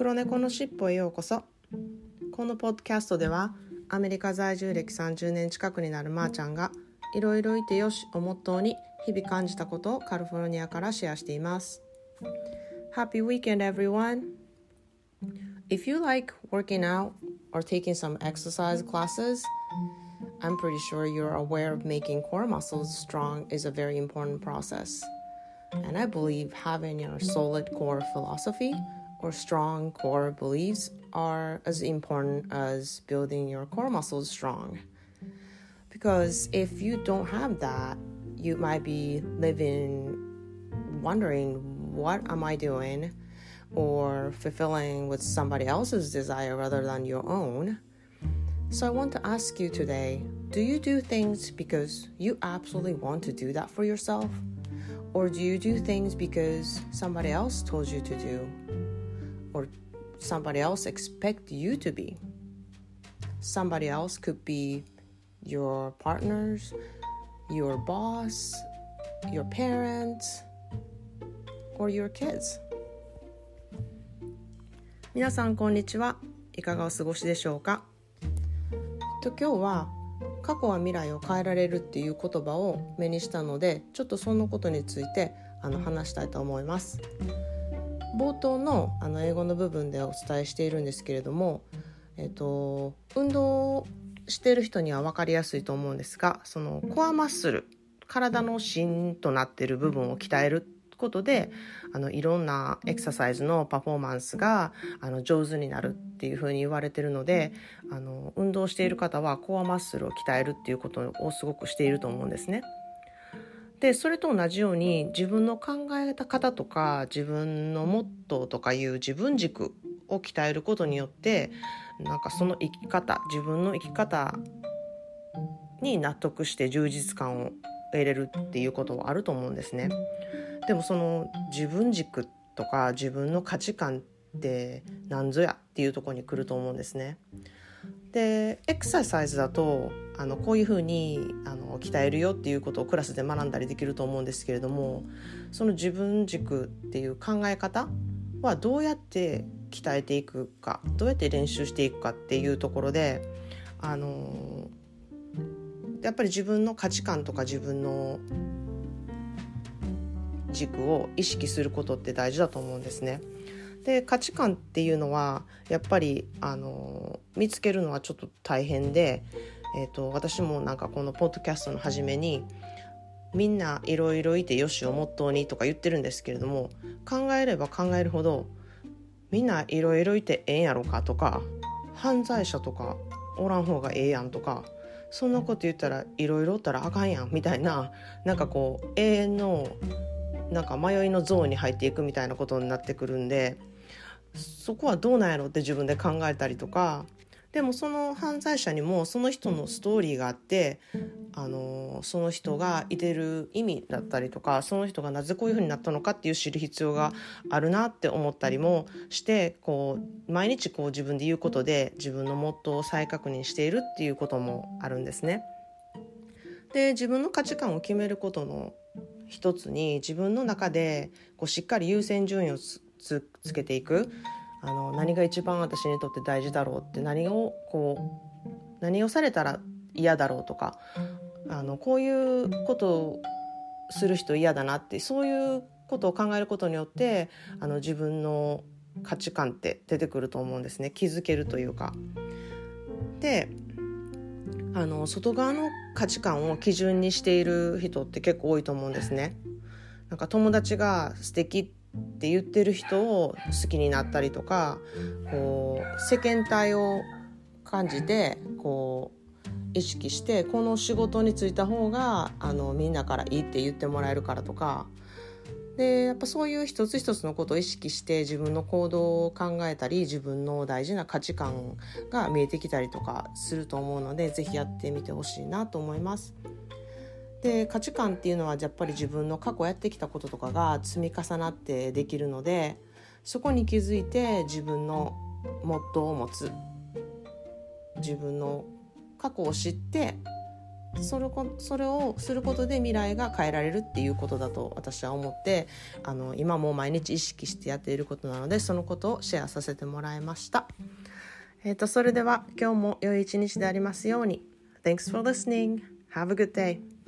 黒猫のしっぽへようこそこのポッドキャストではアメリカ在住歴30年近くになるまーちゃんがいろいろいてよしをモットーに日々感じたことをカリフォルニアからシェアしています Happy weekend everyone! If you like working out or taking some exercise classes I'm pretty sure you're aware of making core muscles strong is a very important process. And I believe having a solid core philosophy or strong core beliefs are as important as building your core muscles strong. Because if you don't have that, you might be living wondering, what am I doing? Or fulfilling with somebody else's desire rather than your own. So I want to ask you today do you do things because you absolutely want to do that for yourself? Or do you do things because somebody else told you to do? Or somebody else expect you to be? Somebody else could be your partners, your boss, your parents, or your kids. 皆さんこんにちは。いかがお過ごしでしょうかと今日は過去は未来を変えられるっていう言葉を目にしたのでちょっとそのことについてあの話したいと思います冒頭のあの英語の部分でお伝えしているんですけれども、えっと、運動している人には分かりやすいと思うんですがそのコアマッスル体の芯となっている部分を鍛えることであのいろんなエクササイズのパフォーマンスがあの上手になるっていうふうに言われてるのであの運動している方はコアマッスルを鍛えるっていうことをすごくしていると思うんですね。でそれと同じように自分の考え方とか自分のモットーとかいう自分軸を鍛えることによってなんかその生き方自分の生き方に納得して充実感を得れるっていうことはあると思うんですね。でもその自分軸とか自分の価値観って何ぞやっていうとこに来ると思うんですね。でエクササイズだとあのこういうふうにあの鍛えるよっていうことをクラスで学んだりできると思うんですけれどもその自分軸っていう考え方はどうやって鍛えていくかどうやって練習していくかっていうところであのやっぱり自分の価値観とか自分の軸を意識することって大事だと思うんですね。で価値観っていうのはやっぱりあの見つけるのはちょっと大変で、えーと、私もなんかこのポッドキャストの初めにみんないろいろいてよしをモットーにとか言ってるんですけれども考えれば考えるほどみんないろいろいてええんやろかとか犯罪者とかおらん方がええやんとかそんなこと言ったらいろいろおったらあかんやんみたいななんかこう永遠のなんか迷いのゾーンに入っていくみたいなことになってくるんでそこはどうなんやろって自分で考えたりとかでもその犯罪者にもその人のストーリーがあってあのその人がいてる意味だったりとかその人がなぜこういうふうになったのかっていう知る必要があるなって思ったりもしてこう毎日こう自分で言うことで自分のモットーを再確認しているっていうこともあるんですね。で自分の価値観を決めることの一つに自分の中でこうしっかり優先順位をつけていくあの何が一番私にとって大事だろうって何をこう何をされたら嫌だろうとかあのこういうことをする人嫌だなってそういうことを考えることによってあの自分の価値観って出てくると思うんですね気づけるというか。であの外側の価値観を基準にしている人って結構多いと思うんですね。なんか友達が素敵って言ってる人を好きになったりとかこう世間体を感じてこう意識してこの仕事に就いた方があのみんなからいいって言ってもらえるからとかでやっぱそういう一つ一つのことを意識して自分の行動を考えたり自分の大事な価値観が見えてきたりとかすると思うので是非やってみてほしいなと思います。で価値観っていうのはやっぱり自分の過去やってきたこととかが積み重なってできるのでそこに気づいて自分のモットーを持つ自分の過去を知ってそれこそれをすることで未来が変えられるっていうことだと私は思ってあの今も毎日意識してやっていることなのでそのことをシェアさせてもらいました。えーと、それでは今日も良い一日でありますように。Thanks for listening. Have a good day.